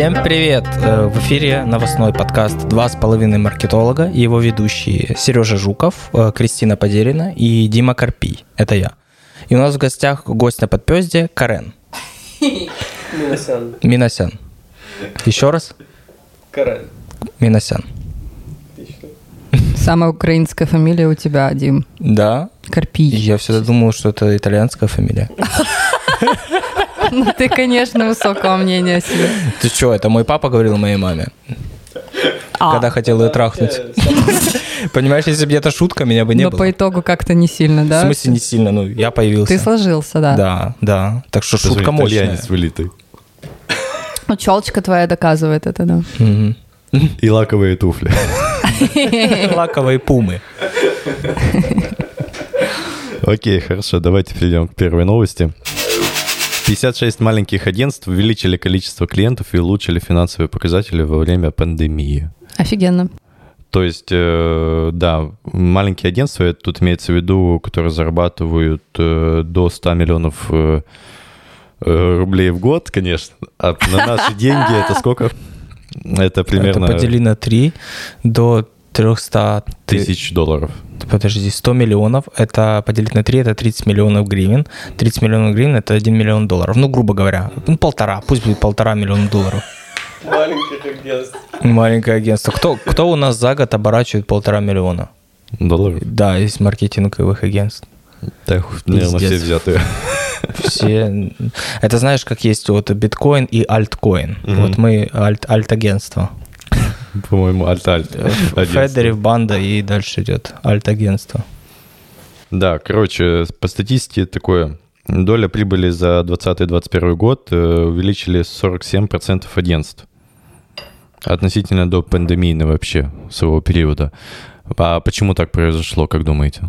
Всем привет! Э, В эфире новостной подкаст «Два с половиной маркетолога» и его ведущие Сережа Жуков, э, Кристина Подерина и Дима Карпий. Это я. И у нас в гостях гость на подпезде Карен Миносян. Миносян. Еще раз? Карен. Миносян. Самая украинская фамилия у тебя, Дим. Да, Карпий. я всегда думал, что это итальянская фамилия. Ну, ты, конечно, высокого мнения о себе. Ты что, это мой папа говорил моей маме, А, когда хотел ее трахнуть. Понимаешь, если бы это шутка, меня бы не но было. по итогу как-то не сильно, В да? смысле не сильно, ну, я появился. Ты сложился, да. Да, да. Так что шутка мощная. вылитый. Ну, челочка твоя доказывает это, да. И лаковые туфли. Лаковые пумы. Окей, хорошо, давайте перейдем к первой новости. 56 маленьких агентств увеличили количество клиентов и улучшили финансовые показатели во время пандемии. Офигенно. То есть, э, да, маленькие агентства, это тут имеется в виду, которые зарабатывают э, до 100 миллионов э, рублей в год, конечно. А на наши деньги это сколько? Это примерно Это подели на 3 до 300 тысяч. тысяч долларов. Подожди, 100 миллионов, это поделить на 3, это 30 миллионов гривен. 30 миллионов гривен, это 1 миллион долларов. Ну, грубо говоря, ну, полтора, пусть будет полтора миллиона долларов. Маленьких агентств. Маленькое агентство. Кто, кто у нас за год оборачивает полтора миллиона? Долларов? Да, из маркетинговых агентств. Да, наверное, все взятые. Все. Это знаешь, как есть вот биткоин и альткоин. Мгм. Вот мы альт, альт-агентство. По-моему, альт-альт. агентство. Федерев, банда и дальше идет альт-агентство. Да, короче, по статистике такое. Доля прибыли за 2020-2021 год э, увеличили 47% агентств. Относительно до пандемийной вообще своего периода. А почему так произошло, как думаете?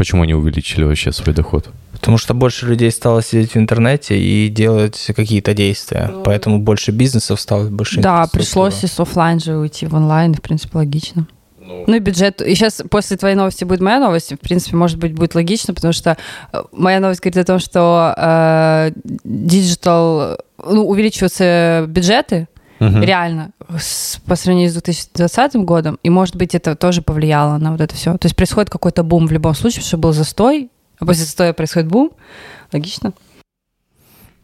Почему они увеличили вообще свой доход? Потому что больше людей стало сидеть в интернете и делать какие-то действия. Поэтому больше бизнесов стало, больше Да, пришлось из оффлайн же уйти в онлайн, в принципе, логично. Ну и бюджет. И сейчас после твоей новости будет моя новость. В принципе, может быть, будет логично, потому что э, моя новость говорит о том, что э, digital, ну, увеличиваются бюджеты, Мгм. реально, с- по сравнению с 2020 годом, и, может быть, это тоже повлияло на вот это все. То есть происходит какой-то бум в любом случае, потому что был застой, а после застоя происходит бум. Логично.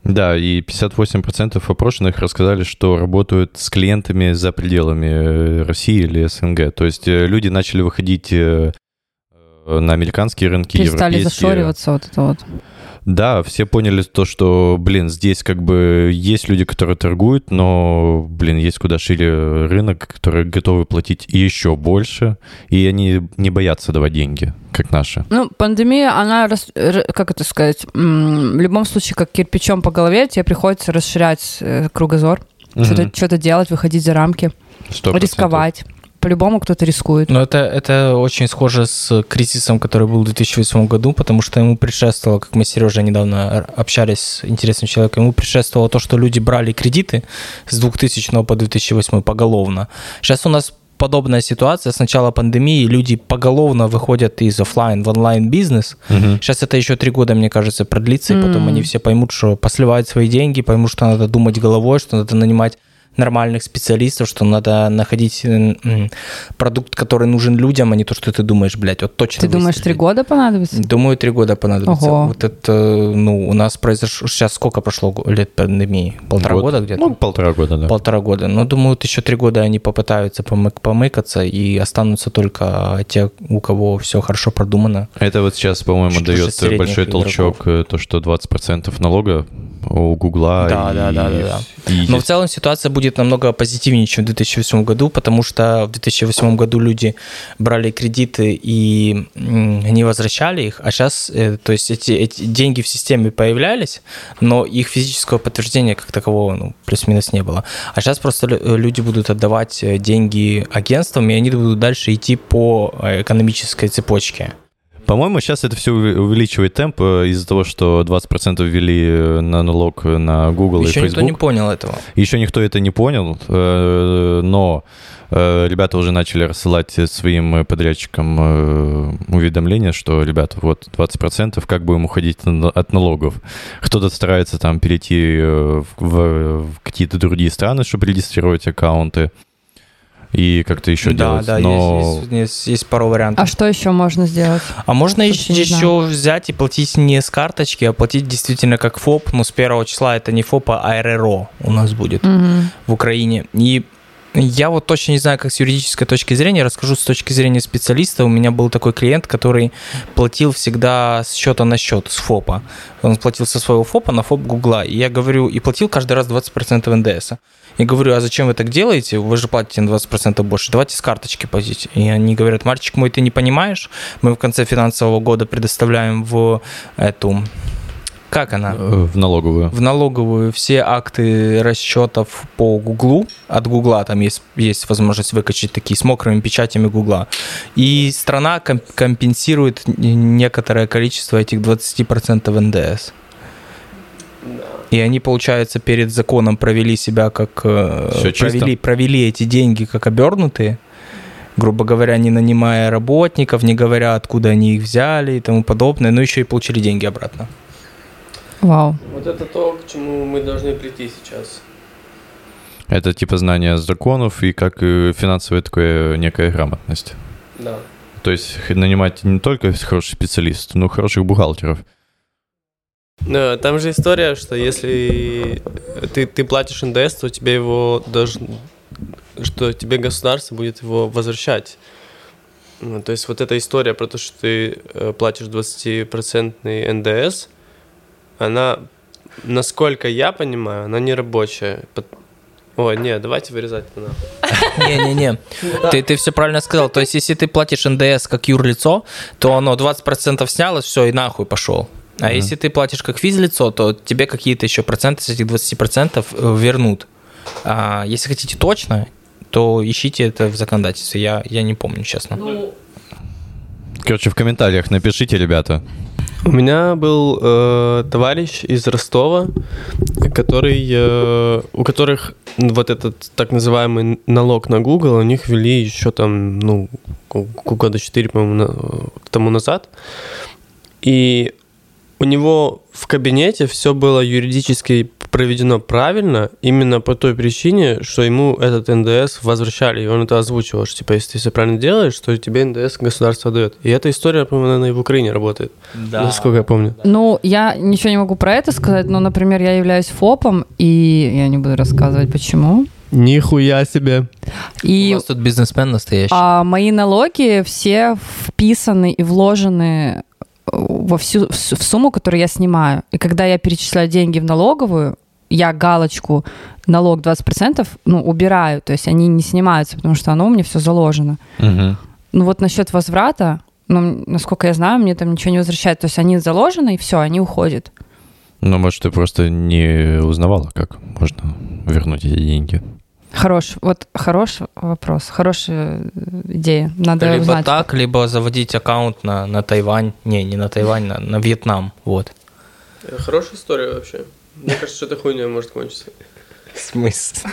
Да, и 58% опрошенных рассказали, что работают с клиентами за пределами э, России или СНГ. То есть э, люди начали выходить э, на американские рынки, Перестали европейские. зашориваться вот это вот. Да, все поняли то, что, блин, здесь как бы есть люди, которые торгуют, но, блин, есть куда шире рынок, которые готовы платить еще больше, и они не боятся давать деньги, как наши. Ну, пандемия, она, как это сказать, в любом случае, как кирпичом по голове, тебе приходится расширять э, кругозор, что-то, Мгм. что-то делать, выходить за рамки, Сто процентов. рисковать. По-любому кто-то рискует. Но это, это очень схоже с кризисом, который был в 2008 году, потому что ему предшествовало, как мы с Сережей недавно общались с интересным человеком, ему предшествовало то, что люди брали кредиты с 2000 по 2008 поголовно. Сейчас у нас подобная ситуация. С начала пандемии люди поголовно выходят из оффлайн в онлайн бизнес. Мгм. Сейчас это еще три года, мне кажется, продлится, и потом М. они все поймут, что посливают свои деньги, поймут, что надо думать головой, что надо нанимать нормальных специалистов, что надо находить м, продукт, который нужен людям, а не то, что ты думаешь, блядь, вот точно Ты думаешь, три года понадобится? Думаю, три года понадобится. Ого. Вот это, ну, у нас произошло... Сейчас сколько прошло лет пандемии? Полтора Год. года где-то? Ну, полтора года, да. Полтора года. Но думаю, вот еще три года они попытаются помык- помыкаться, и останутся только те, у кого все хорошо продумано. Это вот сейчас, по-моему, дает большой игроков. толчок, э, то, что 20% налога у Гугла. Да, и- да, да, да, да. и Но в здесь- целом ситуация будет намного позитивнее, чем в 2008 году, потому что в 2008 году люди брали кредиты и не возвращали их, а сейчас, то есть эти, эти деньги в системе появлялись, но их физического подтверждения как такового, ну, плюс-минус не было. А сейчас просто э, люди будут отдавать э, деньги агентствам, и они будут дальше идти по э, экономической цепочке. По-моему, сейчас это все увеличивает темп э, из-за того, что 20% ввели э, на налог на Google Еще и Facebook. никто не понял этого. Еще никто это не понял, э, но ребята уже начали рассылать своим подрядчикам уведомления, что, ребята, вот 20%, как будем уходить от налогов. Кто-то старается там перейти в- в какие-то другие страны, чтобы регистрировать аккаунты и как-то еще да, делать. да, но... есть, есть, есть пару вариантов. А что еще можно сделать? А можно не еще взять и платить не с карточки, а платить действительно как ФОП, но с первого числа это не ФОП, а РРО у нас будет Мгм. в Украине. И я вот точно не знаю, как с юридической точки зрения, расскажу с точки зрения специалиста. У меня был такой клиент, который платил всегда с счета на счет, с ФОПа. Он платил со своего ФОПа на ФОП Гугла. И я говорю, и платил каждый раз 20% НДС. Я говорю, а зачем вы так делаете? Вы же платите на 20% больше. Давайте с карточки платите. И они говорят, мальчик мой, ты не понимаешь. Мы в конце финансового года предоставляем в эту... Как она? Э, В налоговую. в налоговую все акты расчетов по Гуглу. От Гугла там есть, есть возможность выкачать такие с мокрыми печатями Гугла. И страна ком- компенсирует некоторое количество этих 20% НДС. И они, получается, перед законом провели себя как... э, чисто. провели, провели эти деньги как обернутые, грубо говоря, не нанимая работников, не говоря, откуда они их взяли и тому подобное, но еще и получили деньги обратно. Вау. Вот это то, к чему мы должны прийти сейчас. Это типа знание законов и как э, финансовая такая некая грамотность. Да. То есть нанимать не только хороших специалистов, но и хороших бухгалтеров. Да, Там же история, что если ты, ты платишь НДС, то тебе его должен, что тебе государство будет его возвращать. Ну, То есть вот эта история про то, что ты э, платишь 20% НДС, она, насколько я понимаю, она не рабочая. Ой, не, давайте вырезать это нахуй. Не-не-не, ты, ты все правильно сказал. То есть, если ты платишь НДС как юрлицо, то оно 20% снялось, все, и нахуй пошел. А если ты платишь как физлицо, то тебе какие-то еще проценты с этих 20% э, вернут. А если хотите точно, то ищите это в законодательстве. Я, я не помню, честно. Короче, в комментариях напишите, ребята. У меня был э, товарищ из Ростова, который, э, у которых вот этот так называемый налог на Google, у них ввели еще там, ну, года 4, по-моему, на- тому назад. И у него в кабинете все было юридически проведено правильно, именно по той причине, что ему этот НДС возвращали, и он это озвучивал, что типа, если ты все правильно делаешь, то тебе НДС государство дает. И эта история, по-моему, наверное, и в Украине работает, насколько я помню. Ну, я ничего не могу про это сказать, но, например, я являюсь ФОПом, и я не буду рассказывать, почему. Нихуя себе. У И вас тут бизнесмен настоящий. а, мои налоги все вписаны и вложены во всю в сумму, которую я снимаю. И когда я перечисляю деньги в налоговую, я галочку налог 20% ну, убираю, то есть они не снимаются, потому что оно у меня все заложено. Мгм. Ну вот насчет возврата, ну, насколько я знаю, мне там ничего не возвращают. То есть они заложены, и все, они уходят. Ну, может, ты просто не узнавала, как можно вернуть эти деньги. Хорош, вот хороший вопрос, хорошая э, идея. Надо либо узнать. так, либо заводить аккаунт на, на Тайвань. Не, не на Тайвань, на, на Вьетнам. Вот. Хорошая история вообще. Мне кажется, что эта хуйня может кончиться. В смысле?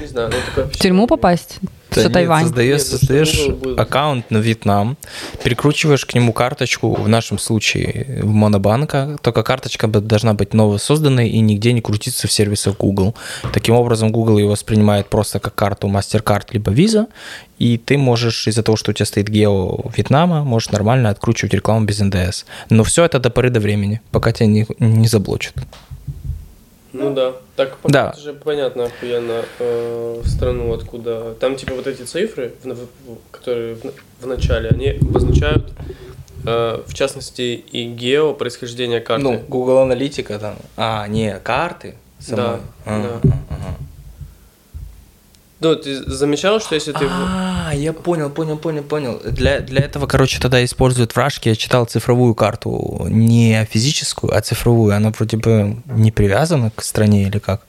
Не знаю, ну В тюрьму попасть? Да Тайвань? Создаешь, ну создаешь аккаунт на Вьетнам, перекручиваешь к нему карточку, в нашем случае в Монобанка, только карточка должна быть новосозданной и нигде не крутиться в сервисах Google. Таким образом, Google ее воспринимает просто как карту MasterCard либо Visa, и ты можешь из-за того, что у тебя стоит гео Вьетнама, можешь нормально откручивать рекламу без НДС. Но все это до поры до времени, пока тебя не, не заблочат. Ну да. Так Да. это же понятно охуенно э, страну, откуда. Там типа вот эти цифры, в, в- которые в, в начале, они обозначают э, в частности и гео происхождение карты. Ну, Google Аналитика там. А, не, карты. самой. Да, А, да. ага. Ну, ты замечал, что если ты... А, я понял, понял, понял, понял. Для, для этого, короче, тогда используют в Рашке, я читал цифровую карту, не физическую, а цифровую. Она вроде бы не привязана к стране или как?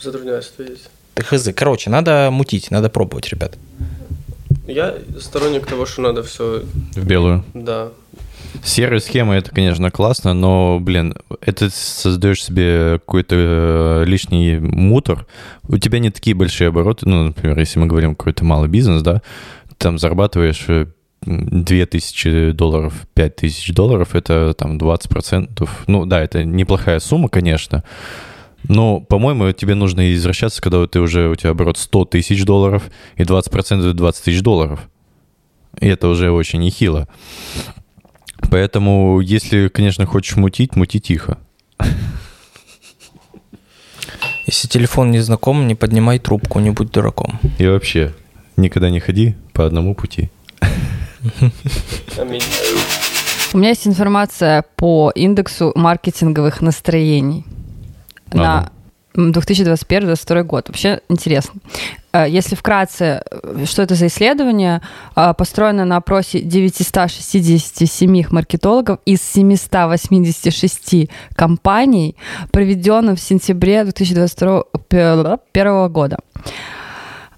Затрудняюсь ответить. Ты хз. Короче, надо мутить, надо пробовать, ребят. Я сторонник того, что надо все, В белую. да. Серые схемы это, конечно, классно, но, блин, это создаешь себе какой-то э, лишний мутор. У тебя не такие большие обороты. Ну, например, если мы говорим какой-то малый бизнес, да, там зарабатываешь э, 2000 долларов, 5000 долларов, это там 20%. Ну да, это неплохая сумма, конечно. Но, по-моему, тебе нужно извращаться, когда ты уже, у тебя оборот 100 тысяч долларов, и 20% это 20 тысяч долларов. И это уже очень нехило. Поэтому, если, конечно, хочешь мутить, мути тихо. Если телефон не знаком, не поднимай трубку, не будь дураком. И вообще, никогда не ходи по одному пути. У меня есть информация по индексу маркетинговых настроений на 2021-2022 год. Вообще интересно. Э, Если вкратце, э, что это за исследование? Э, Построено на опросе 967 маркетологов из 786 компаний, проведенном в сентябре 2021 года.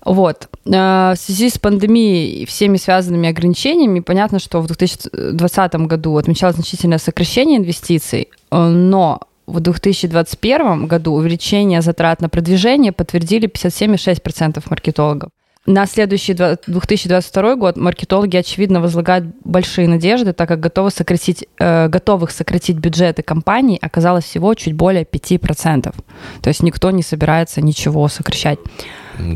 Вот. В связи с пандемией и всеми связанными ограничениями, понятно, что в 2020 году отмечалось значительное сокращение инвестиций, но в 2021 году увеличение затрат на продвижение подтвердили 57,6% маркетологов. На следующий два- 2022 год маркетологи, очевидно, возлагают большие надежды, так как готовы сократить, э, готовых сократить бюджеты компаний оказалось всего чуть более 5%. То есть никто не собирается ничего сокращать.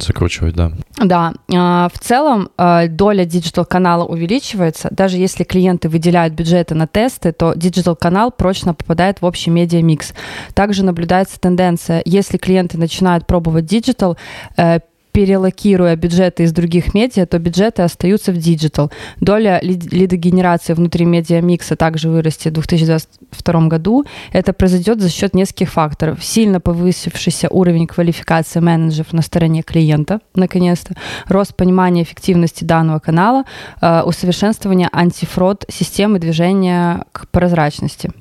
Закручивать, да. Да, а, в целом а, доля digital-канала увеличивается. Даже если клиенты выделяют бюджеты на тесты, то digital-канал прочно попадает в общий медиамикс. Также наблюдается тенденция, если клиенты начинают пробовать digital, э, переаллокируя бюджеты из других медиа, то бюджеты остаются в digital. Доля лид- лидогенерации внутри медиамикса также вырастет в 2022 году. Это произойдет за счет нескольких факторов. Сильно повысившийся уровень квалификации менеджеров на стороне клиента, наконец-то, рост понимания эффективности данного канала, э, усовершенствование антифрод системы движения к прозрачности.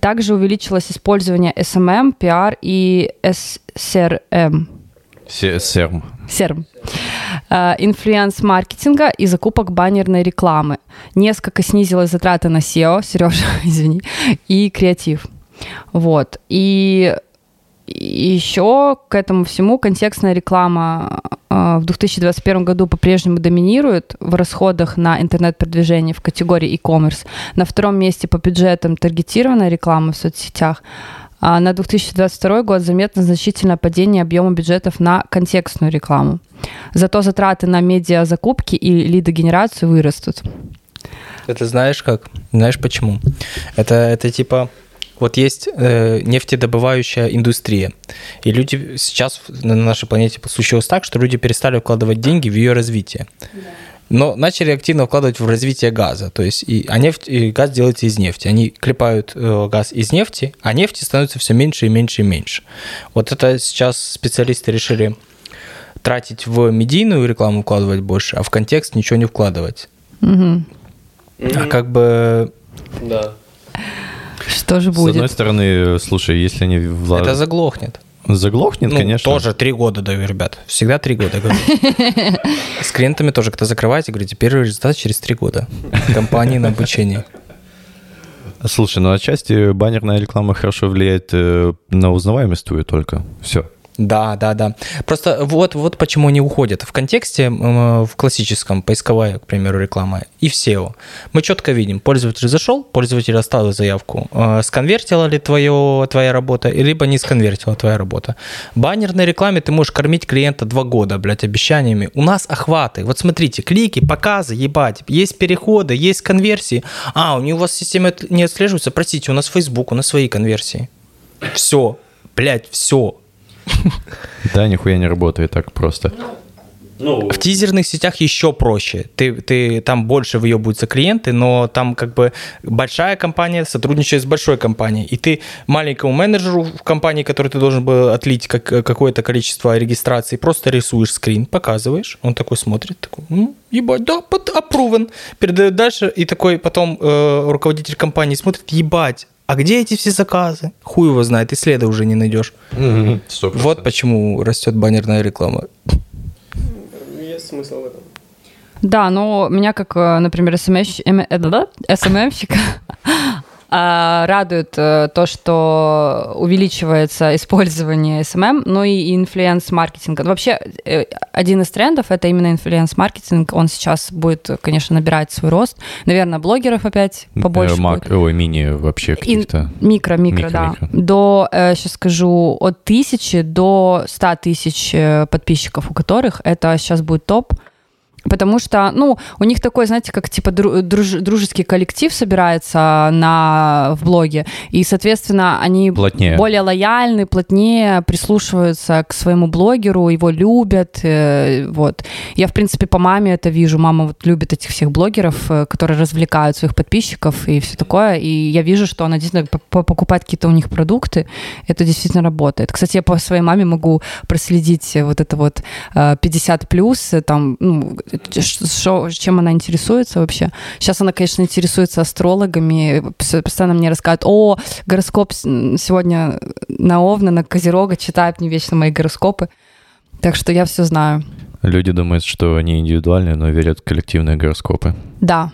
Также увеличилось использование SMM, PR и SRM. Се- Серм. Серм. Э, Инфлюенс-маркетинга и закупок баннерной рекламы. Несколько снизилась затраты на SEO, Сережа, извини, и креатив. Вот. И еще к этому всему контекстная реклама э, в 2021 году по-прежнему доминирует в расходах на интернет-продвижение в категории e-commerce. На втором месте по бюджетам таргетированная реклама в соцсетях. А на 2022 год заметно значительное падение объема бюджетов на контекстную рекламу. Зато затраты на медиазакупки и лидогенерацию вырастут. Это знаешь как? Знаешь почему? Это, это типа... Вот есть э, нефтедобывающая индустрия, и люди сейчас на нашей планете случилось так, что люди перестали вкладывать деньги в ее развитие, но начали активно вкладывать в развитие газа, то есть и, а нефть, и газ делается из нефти, они клепают э, газ из нефти, а нефти становится все меньше и меньше и меньше. Вот это сейчас специалисты решили тратить в медийную рекламу вкладывать больше, а в контекст ничего не вкладывать. Мгм. А как бы Да. Что же С одной будет? стороны, слушай, если они вла- это заглохнет. Заглохнет, ну, конечно. тоже три года даю, ребят. Всегда три года говорю. С клиентами тоже, когда закрываете, говорите, первый результат через три года. Компании на обучение. Слушай, ну отчасти баннерная реклама хорошо влияет э, на узнаваемость твою только. Все. Да, да, да. Просто вот, вот почему они уходят. В контексте, м, в классическом, поисковая, к примеру, реклама и в SEO, мы четко видим, пользователь зашел, пользователь оставил заявку, э, сконвертила ли твое, твоя работа, либо не сконвертила твоя работа. Баннерной рекламе ты можешь кормить клиента два года, блядь, обещаниями. У нас охваты. Вот смотрите, клики, показы, ебать, есть переходы, есть конверсии. А, у вас система не отслеживается? Простите, у нас Facebook, у нас свои конверсии. Все, блядь, все. Да, нихуя не работает так просто. В тизерных сетях еще проще. Ты, ты, там больше выебываются клиенты, но там как бы большая компания сотрудничает с большой компанией. И ты маленькому менеджеру в компании, который ты должен был отлить как, какое-то количество регистраций, просто рисуешь скрин, показываешь. Он такой смотрит, такой, ну, ебать, да, под, approved. Передает дальше, и такой потом э, руководитель компании смотрит, ебать, а где эти все заказы? Хуй его знает, и следа уже не найдешь. Вот почему растет баннерная реклама. Есть смысл в этом. Да, но меня как, э, например, СММщика радует э, то, что увеличивается использование SMM, ну и influence-маркетинга. Вообще, э, один из трендов — это именно influence-маркетинг. Он сейчас будет, конечно, набирать свой рост. Наверное, блогеров опять побольше э, Мак, ой, мини вообще каких-то. Микро, микро, микро, да. Микро. До, сейчас скажу, от тысячи до ста тысяч подписчиков, у которых это сейчас будет топ. Потому что, ну, у них такой, знаете, как типа друж, дружеский коллектив собирается на, в блоге, и, соответственно, они плотнее. более лояльны, плотнее прислушиваются к своему блогеру, его любят, э, вот. Я, в принципе, по маме это вижу. Мама вот любит этих всех блогеров, э, которые развлекают своих подписчиков и все такое, и я вижу, что она действительно покупает какие-то у них продукты, это действительно работает. Кстати, я по своей маме могу проследить вот это вот 50 э, плюс, там, ну, шо, чем она интересуется вообще. Сейчас она, конечно, интересуется астрологами, постоянно мне рассказывает, о, гороскоп сегодня на Овна, на Козерога, читает мне вечно мои гороскопы. Так что я все знаю. Люди думают, что они индивидуальные, но верят в коллективные гороскопы. Да.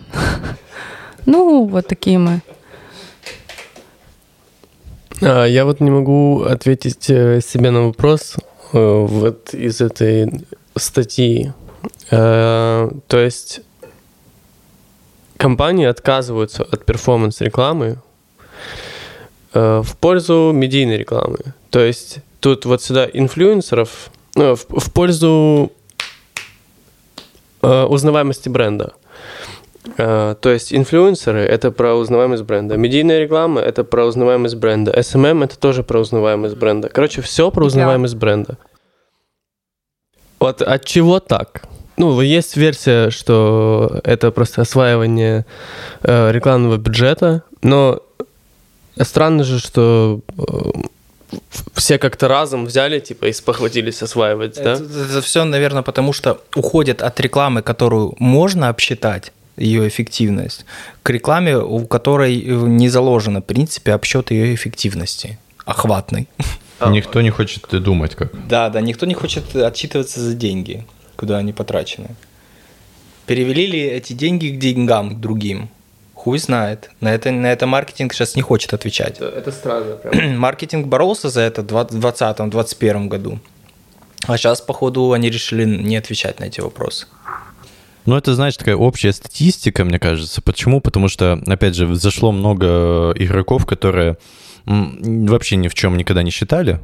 Ну, вот такие мы. А, я вот не могу ответить э, себе на вопрос э, вот из этой статьи. Э, то есть компании отказываются от перформанс-рекламы э, в пользу медийной рекламы. То есть тут вот сюда инфлюенсеров ну, в, в пользу э, узнаваемости бренда. То есть инфлюенсеры — это про узнаваемость бренда. Медийная реклама — это про узнаваемость бренда. SMM — это тоже про узнаваемость бренда. Короче, все про узнаваемость бренда. Вот от чего так? Ну, есть версия, что это просто осваивание э, рекламного бюджета, но странно же, что э, все как-то разом взяли, типа, и спохватились осваивать, это, да? Это все, наверное, потому что уходят от рекламы, которую можно обсчитать, ее эффективность, к рекламе, у которой не заложено, в принципе, обсчет ее эффективности, охватный. Никто не хочет думать как. Да, да, никто не хочет отчитываться за деньги куда они потрачены. Перевели ли эти деньги к деньгам к другим? Хуй знает. На это, на это маркетинг сейчас не хочет отвечать. Это, это странно. Прям. маркетинг боролся за это в 2020-2021 году. А сейчас, походу, они решили не отвечать на эти вопросы. Ну, это, знаешь, такая общая статистика, мне кажется. Почему? Потому что, опять же, зашло много игроков, которые вообще ни в чем никогда не считали,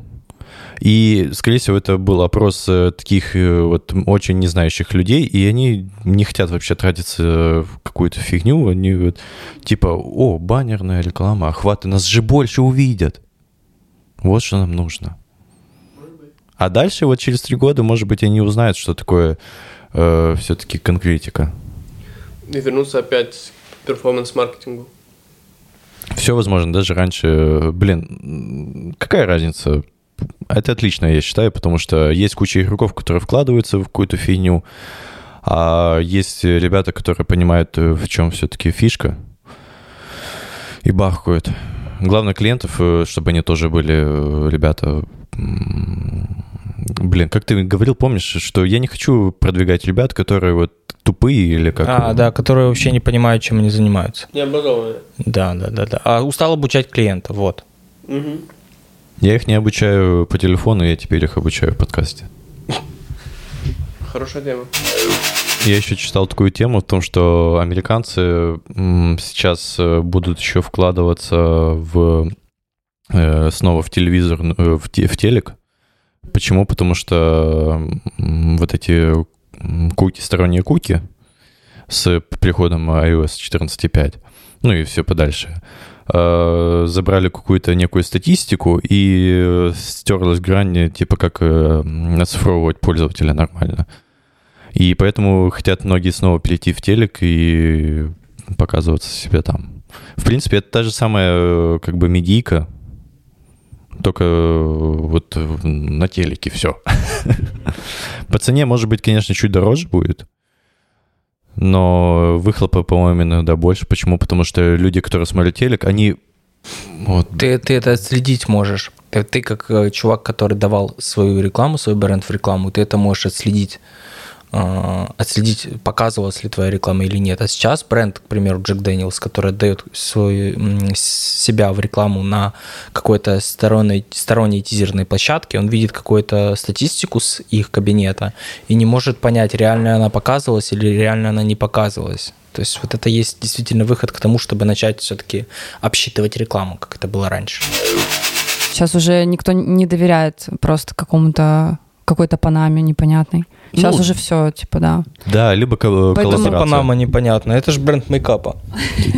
и, скорее всего, это был опрос э, таких э, вот очень не знающих людей, и они не хотят вообще тратиться в какую-то фигню. Они вот типа, о, баннерная реклама, охваты, нас же больше увидят. Вот что нам нужно. А дальше вот через три года, может быть, они узнают, что такое э, все-таки конкретика. И вернуться опять к перформанс-маркетингу. Все возможно, даже раньше, блин, какая разница, это отлично, я считаю, потому что есть куча игроков, которые вкладываются в какую-то фигню, а есть ребята, которые понимают, э, в чем все-таки фишка, и бахкают. Главное клиентов, э, чтобы они тоже были э, ребята... Блин, как ты говорил, помнишь, что я не хочу продвигать ребят, которые вот тупые или как? А, да, которые вообще не понимают, чем они занимаются. Не образованные. Да, да, да, да. А устал обучать клиента, вот. Угу. Я их не обучаю по телефону, я теперь их обучаю в подкасте. Хорошая тема. Я еще читал такую тему в том, что американцы сейчас э, будут еще вкладываться в э, снова в телевизор, э, в, в телек. Почему? Потому что вот эти куки, сторонние куки с приходом iOS 14.5, ну и все подальше, забрали какую-то некую статистику и стерлась грань, типа как э, оцифровывать пользователя нормально. И поэтому хотят многие снова перейти в телек и показываться себе там. В принципе, это та же самая как бы медийка, только вот на телеке все. По цене, может быть, конечно, чуть дороже будет, но выхлопа, по-моему, иногда больше. Почему? Потому что люди, которые смотрят телек, они... Вот. Ты, ты это отследить можешь. Ты, ты как э, чувак, который давал свою рекламу, свой бренд в рекламу, ты это можешь отследить. Э, отследить, показывалась ли твоя реклама или нет. А сейчас бренд, к примеру, Джек Дэниелс, который отдает свой, себя в рекламу на какой-то сторонней, сторонней тизерной площадке, он видит какую-то статистику с их кабинета и не может понять, реально она показывалась или реально она не показывалась. То есть вот это есть действительно выход к тому, чтобы начать все-таки обсчитывать рекламу, как это было раньше. Сейчас уже никто не доверяет просто какому-то какой-то Панаме непонятной. Сейчас ну, уже все, типа, да. Да, либо кол- Поэтому Панама непонятно. Это же бренд мейкапа.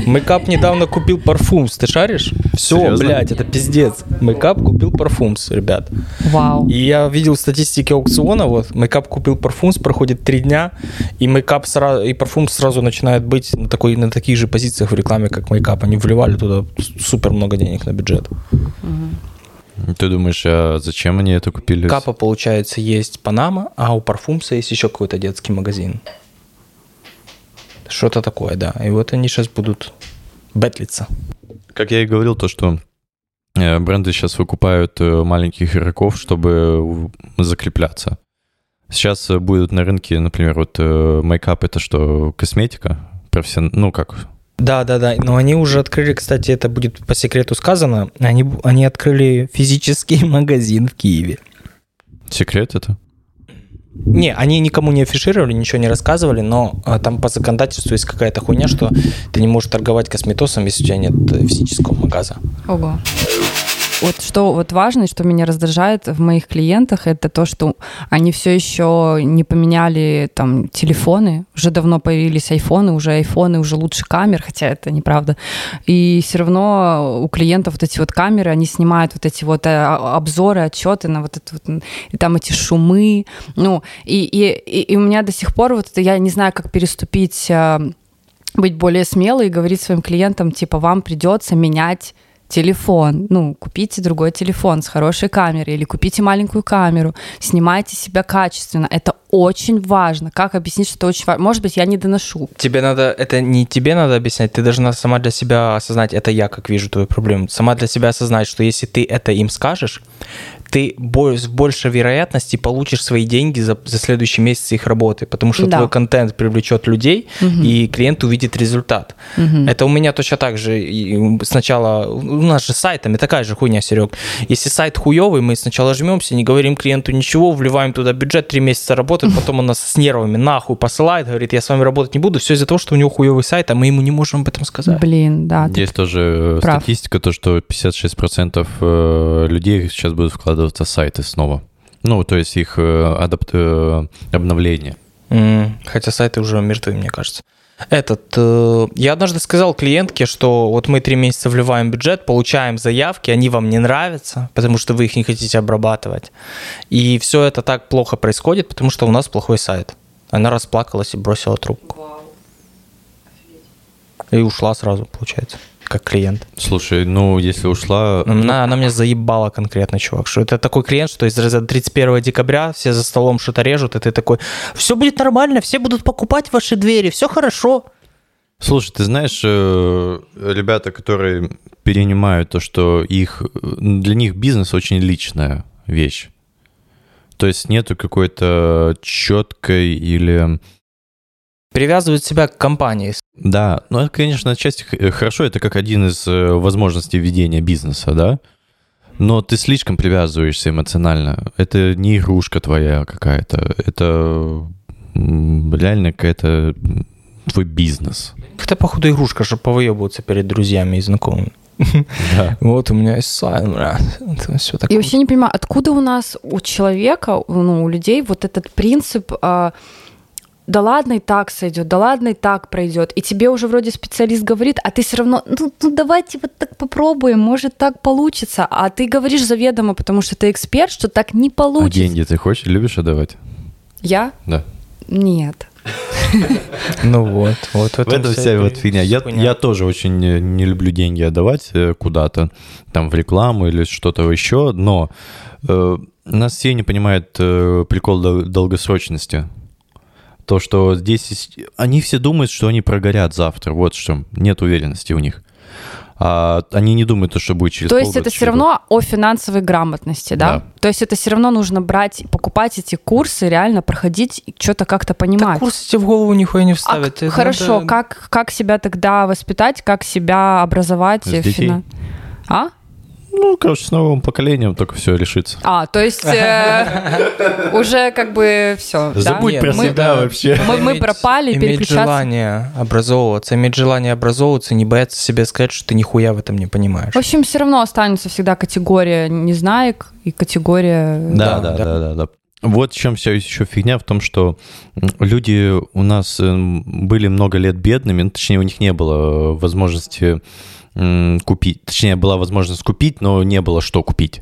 Мейкап недавно купил Parfums, ты шаришь? Все, Серьезно? блядь, это пиздец. Мейкап купил Parfums, ребят. Вау. И я видел статистики аукциона, вот, мейкап купил Parfums, проходит три дня, и мейкап сразу, и Parfums сразу начинает быть на, такой, на таких же позициях в рекламе, как мейкап. Они вливали туда супер много денег на бюджет. Угу. Ты думаешь, а зачем они это купили? Капа, получается, есть Панама, а у Parfums'а есть еще какой-то детский магазин. Что-то такое, да. И вот они сейчас будут бетлиться. Как я и говорил, то, что э, бренды сейчас выкупают э, маленьких игроков, чтобы закрепляться. Сейчас э, будет на рынке, например, вот мейкап это что, косметика? Профессион... Ну, как, да, да, да. Но они уже открыли, кстати, это будет по секрету сказано, они, они открыли физический магазин в Киеве. Секрет это? Не, они никому не афишировали, ничего не рассказывали, но а, там по законодательству есть какая-то хуйня, что ты не можешь торговать косметосом, если у тебя нет физического магаза. Ого. Вот что вот важно, что меня раздражает в моих клиентах, это то, что они все еще не поменяли там телефоны, уже давно появились айфоны, уже айфоны, уже лучше камер, хотя это неправда. И все равно у клиентов вот эти вот камеры, они снимают вот эти вот э, обзоры, отчеты на вот это вот, и там эти шумы, ну, и, и, и, и у меня до сих пор вот это, я не знаю, как переступить э, быть более смелой и говорить своим клиентам, типа, вам придется менять телефон, ну, купите другой телефон с хорошей камерой или купите маленькую камеру, снимайте себя качественно. Это очень важно. Как объяснить, что это очень важно? Может быть, я не доношу. Тебе надо, это не тебе надо объяснять, ты должна сама для себя осознать, это я как вижу твою проблему, сама для себя осознать, что если ты это им скажешь, ты с большей вероятности получишь свои деньги за, за следующий месяц их работы, потому что да. твой контент привлечет людей, угу. и клиент увидит результат. Угу. Это у меня точно так же. Сначала, у нас же с сайтами такая же хуйня, Серег. Если сайт хуевый, мы сначала жмемся, не говорим клиенту ничего, вливаем туда бюджет, три месяца работает, потом он нас с нервами нахуй посылает, говорит, я с вами работать не буду, все из-за того, что у него хуевый сайт, а мы ему не можем об этом сказать. Блин, да. Есть тоже прав. статистика, то, что 56% э, людей сейчас будут вкладывать вкладываться сайты снова. Ну, то есть их э, адапт... Э, обновление. Mm, хотя сайты уже мертвы, мне кажется. Этот, э, я однажды сказал клиентке, что вот мы три месяца вливаем бюджет, получаем заявки, они вам не нравятся, потому что вы их не хотите обрабатывать. И все это так плохо происходит, потому что у нас плохой сайт. Она расплакалась и бросила трубку. И ушла сразу, получается как клиент. Слушай, ну, если ушла... Она, она меня заебала конкретно, чувак, что это такой клиент, что из 31 декабря все за столом что-то режут, и ты такой, все будет нормально, все будут покупать ваши двери, все хорошо. Слушай, ты знаешь, э, ребята, которые перенимают то, что их, для них бизнес очень личная вещь. То есть нету какой-то четкой или привязывают себя к компании. Да, ну это, конечно, отчасти э, хорошо, это как один из э, возможностей ведения бизнеса, да, но ты слишком привязываешься эмоционально. Это не игрушка твоя какая-то, это реально какая-то твой бизнес. Это, походу, игрушка, чтобы повыебываться перед друзьями и знакомыми. Да. Вот у меня есть сайт, бля. Все такое. Я вообще не понимаю, откуда у нас у человека, ну, у людей вот этот принцип а, да ладно и так сойдет, да ладно и так пройдет. И тебе уже вроде специалист говорит, а ты все равно, ну, ну давайте вот так попробуем, может так получится. А ты говоришь заведомо, потому что ты эксперт, что так не получится. А деньги ты хочешь, любишь отдавать? Я? Да. Нет. Ну вот, вот в этом вся вот фигня. Я, я тоже очень не люблю деньги отдавать э, куда-то, там в рекламу или что-то еще, но э, нас все не понимают э, прикол долгосрочности. То, что здесь... Они все думают, что они прогорят завтра. Вот что. Нет уверенности у них. а они не думают, то, что будет через То есть это все год. равно о финансовой грамотности, да? Да. То есть это все равно нужно брать, покупать эти курсы, реально проходить и что-то как-то понимать. Так курсы тебе в голову нихуя не А вставят. Это хорошо, надо- как, как себя тогда воспитать, как себя образовать? С э, детей. фина- А? Ну, короче, с новым поколением только все решится. А, то есть э, уже как бы все. Забудь Нет, про мы- себя вообще. Мы- мы Иметь- пропали, иметь переключаться. желание образовываться, иметь желание образовываться, не бояться себе сказать, что ты нихуя в этом не понимаешь. В общем, все равно останется всегда категория незнаек и категория... Да, Да, да, да. да, да, да. Вот в чем вся еще фигня в том, что люди у нас эм, были много лет бедными, ну, точнее, у них не было э, возможности купить, точнее, была возможность купить, но не было что купить.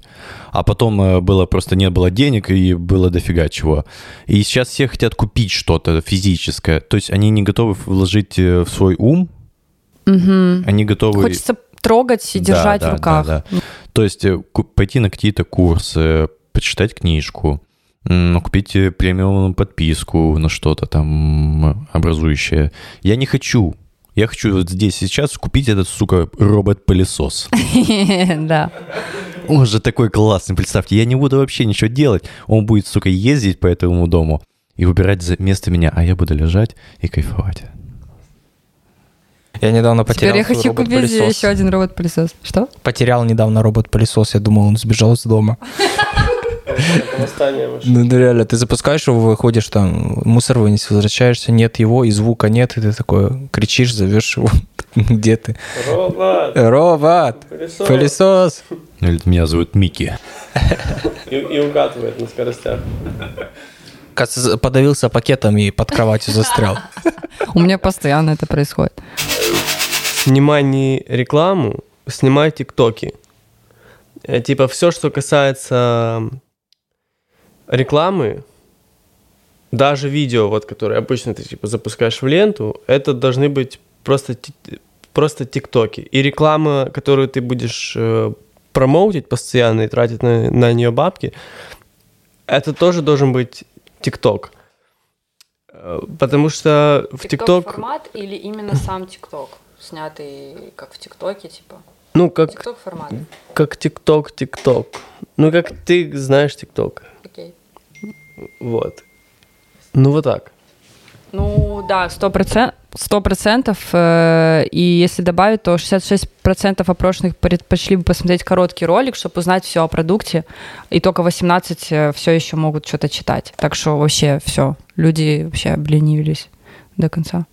А потом э, было просто не было денег и было дофига чего. И сейчас все хотят купить что-то физическое, то есть они не готовы вложить э, в свой ум, Мгм. они готовы... Хочется трогать и Да, держать да, в руках. да, да. То есть э, пойти на какие-то курсы, почитать книжку, ну, купить премиум подписку на что-то там образующее. Я не хочу. Я хочу вот здесь сейчас купить этот, сука, робот-пылесос. Да. Он же такой классный, представьте. Я не буду вообще ничего делать. Он будет, сука, ездить по этому дому и выбирать место меня, а я буду лежать и кайфовать. Я недавно потерял Теперь я хочу купить еще один робот-пылесос. Что? Потерял недавно робот-пылесос, я думал, он сбежал из дома. Ну, реально, ты запускаешь его, выходишь там, мусор вынес, возвращаешься, нет его, и звука нет, и ты такой кричишь, зовешь его, где ты? Робот, Робот! пылесос. Пылесос! Или Меня зовут Микки. И, и угадывает на скоростях. Кажется, подавился пакетом и под кроватью застрял. У меня постоянно это происходит. Снимай не рекламу, снимай тиктоки. Э, Типа все, что касается рекламы, даже видео, вот, которые обычно ты типа запускаешь в ленту, это должны быть просто, просто тиктоки. И реклама, которую ты будешь э, промоутить постоянно и тратить на, на нее бабки, это тоже должен быть тикток. Э, Потому что в тикток... формат или именно сам ТикТок, снятый как в ТикТоке, типа? Ну, как, ТикТок формат. как ТикТок, ТикТок. Ну, как ты знаешь ТикТок. Окей. Вот. Ну, вот так. Ну да, сто процентов. Сто процентов. э, И если добавить, то 66% опрошенных предпочли бы посмотреть короткий ролик, чтобы узнать все о продукте, и только 18 все еще могут что-то читать. Так что вообще все, люди вообще обленились до конца.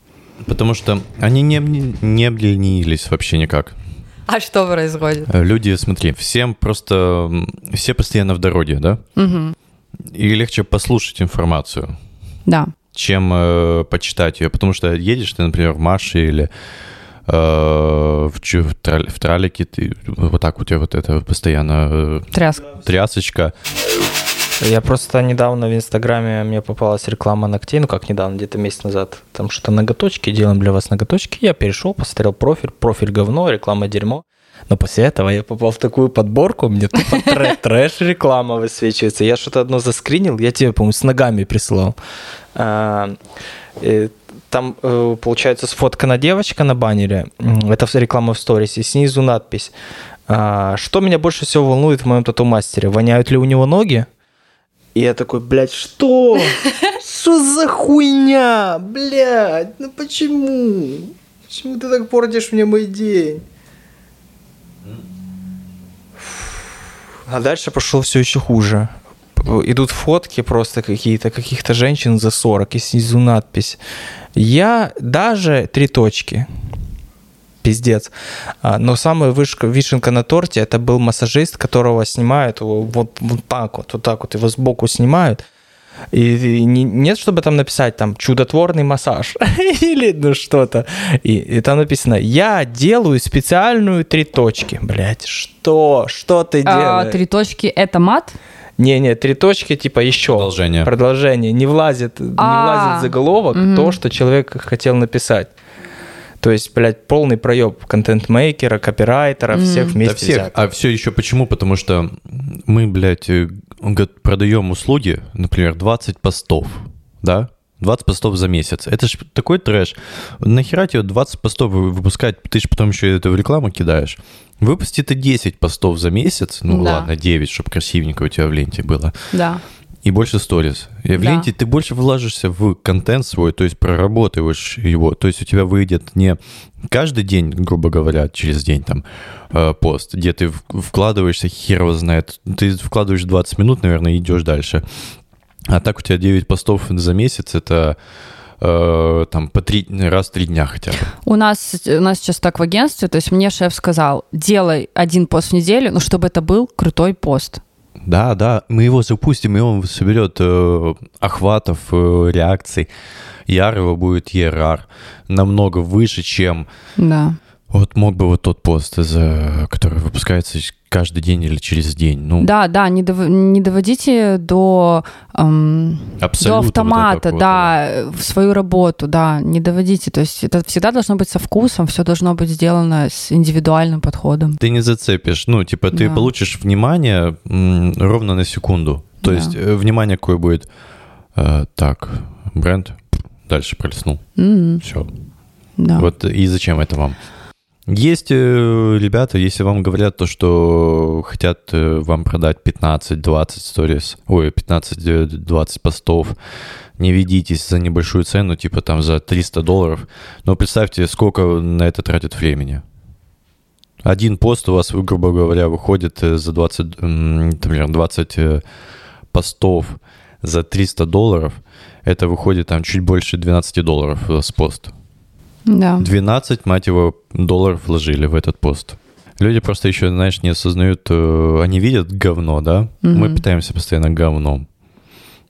Потому что они не, не обленились вообще никак. А что происходит? Э, Люди, смотри, всем просто... Все постоянно в дороге, да? И легче послушать информацию, Да. чем э, почитать ее. Потому что едешь ты, например, в Марше или э, в, в, трал- в тралике, ты, вот так у тебя вот это постоянно Тряска. трясочка. Я просто недавно в Инстаграме мне попалась реклама ногтей, ну как недавно, где-то месяц назад. Там что-то ноготочки, делаем для вас ноготочки. Я перешел, посмотрел профиль, профиль говно, реклама дерьмо. Но после этого я попал в такую подборку, мне тупо трэ- трэш-реклама высвечивается. Я что-то одно заскринил, я тебе, по-моему, с ногами присылал. А, э, Там, э, получается, сфоткана девочка на баннере. Это реклама в сторис. И снизу надпись. а, Что меня больше всего волнует в моем тату-мастере? Воняют ли у него ноги? И я такой, блядь, что? Что за хуйня? Блядь, ну почему? Почему ты так портишь мне мой день? А дальше пошло все еще хуже. Идут фотки просто какие-то, каких-то женщин за 40, и снизу надпись. Я даже три точки. Пиздец. А, Но самая вышка, вишенка на торте это был массажист, которого снимают вот, вот так вот, вот так вот, его сбоку снимают. И, и не- нет, чтобы там написать там чудотворный массаж или ну что-то. И, и там написано: Я делаю специальную три точки. Блять, что? Что ты А, делаешь? три точки это мат? Не-не, три точки типа еще. Продолжение. Продолжение. Не влазит, не А, влазит в заголовок то, что человек хотел написать. То есть, блядь, полный проеб контент-мейкера, копирайтера, всех Да вместе всех. взятых. А все еще почему? Потому что мы, блядь, э, продаем услуги, например, 20 постов, да? 20 постов за месяц. Это ж такой трэш. Нахера тебе 20 постов вы- выпускать? Ты же потом еще это в рекламу кидаешь. Выпусти ты 10 постов за месяц, ну Да. ладно, 9, чтобы красивенько у тебя в ленте было. Да. И больше сториз. И в Да. ленте ты больше влажишься в контент свой, то есть проработаешь его. То есть у тебя выйдет не каждый день, грубо говоря, через день там э, пост, где ты вкладываешься, хер его знает. Ты вкладываешь 20 минут, наверное, и идешь дальше. А так у тебя 9 постов за месяц, это э, там по три, раз в три дня хотя бы. У нас, у нас сейчас так в агентстве, то есть мне шеф сказал, делай один пост в неделю, но чтобы это был крутой пост. Да, да, мы его запустим, и он соберет э, охватов, э, реакций. Яр его будет ERR намного выше, чем Да. вот мог бы вот тот пост, за, который выпускается каждый день или через день. Ну, Да, да, не, дов- не доводите до, эм, до вот автомата, этого да, в свою работу, да, не доводите. То есть это всегда должно быть со вкусом, все должно быть сделано с индивидуальным подходом. Ты не зацепишь. Ну, типа, ты Да. получишь внимание м, ровно на секунду. То Да. есть э, внимание какое будет. э, так, бренд дальше пролистнул. М, Все. да. Вот и зачем это вам? Есть э, ребята, если вам говорят то, что хотят э, вам продать 15-20 сторис, ой, 15-20 постов, не ведитесь за небольшую цену, типа там за 300 долларов, но представьте, сколько на это тратит времени. Один пост у вас, грубо говоря, выходит э, за 20, м, например, 20 э, постов за 300 долларов, это выходит там чуть больше 12 долларов с пост. Да. 12, мать его, долларов вложили в этот пост. Люди просто еще, знаешь, не осознают, э, они видят говно, да? Мы Мгм. питаемся постоянно говном.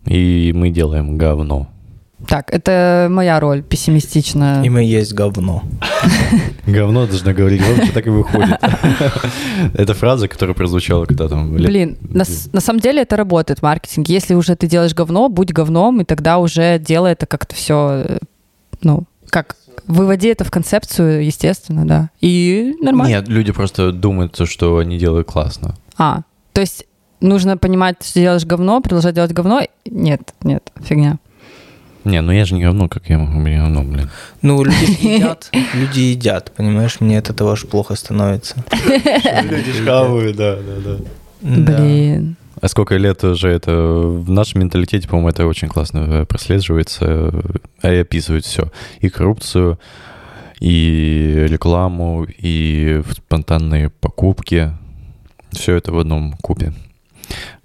И мы делаем говно. Так, это моя роль пессимистичная. И мы есть говно. Говно должно говорить громче, так и выходит. Это фраза, которая прозвучала когда там... лет- Блин, на, самом деле это работает в маркетинге. Если уже ты делаешь говно, будь говном, и тогда уже делай это как-то все, ну, как выводи это в концепцию, естественно, да. И нормально. Нет, люди просто думают, что они делают классно. А, то есть нужно понимать, что делаешь говно, продолжать делать говно. Нет, нет, фигня. Не, ну я же не говно, как я могу быть говно, блин. Ну, люди едят, люди едят, понимаешь, мне от этого аж плохо становится. Люди да, да, да. Да. Блин. А сколько лет уже это в нашем менталитете, по-моему, это очень классно э, прослеживается э, и описывает все. И коррупцию, и рекламу, и спонтанные покупки. Все это в одном купе.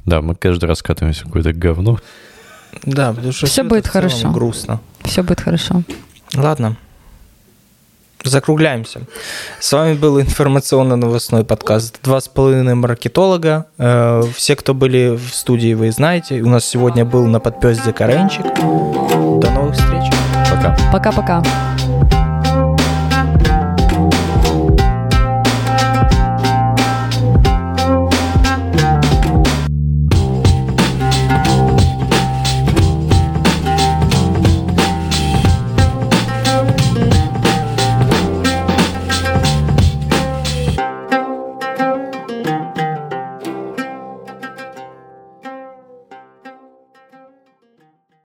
Да, мы каждый раз скатываемся в какое-то говно. Да, потому что Всё это будет хорошо. грустно. Все будет хорошо. Ладно. Закругляемся. С вами был информационно-новостной подкаст «Два с половиной маркетолога». Э, Все, кто были в студии, вы знаете. У нас сегодня был на подпёзде Каренчик. До новых встреч. Пока. Пока-пока.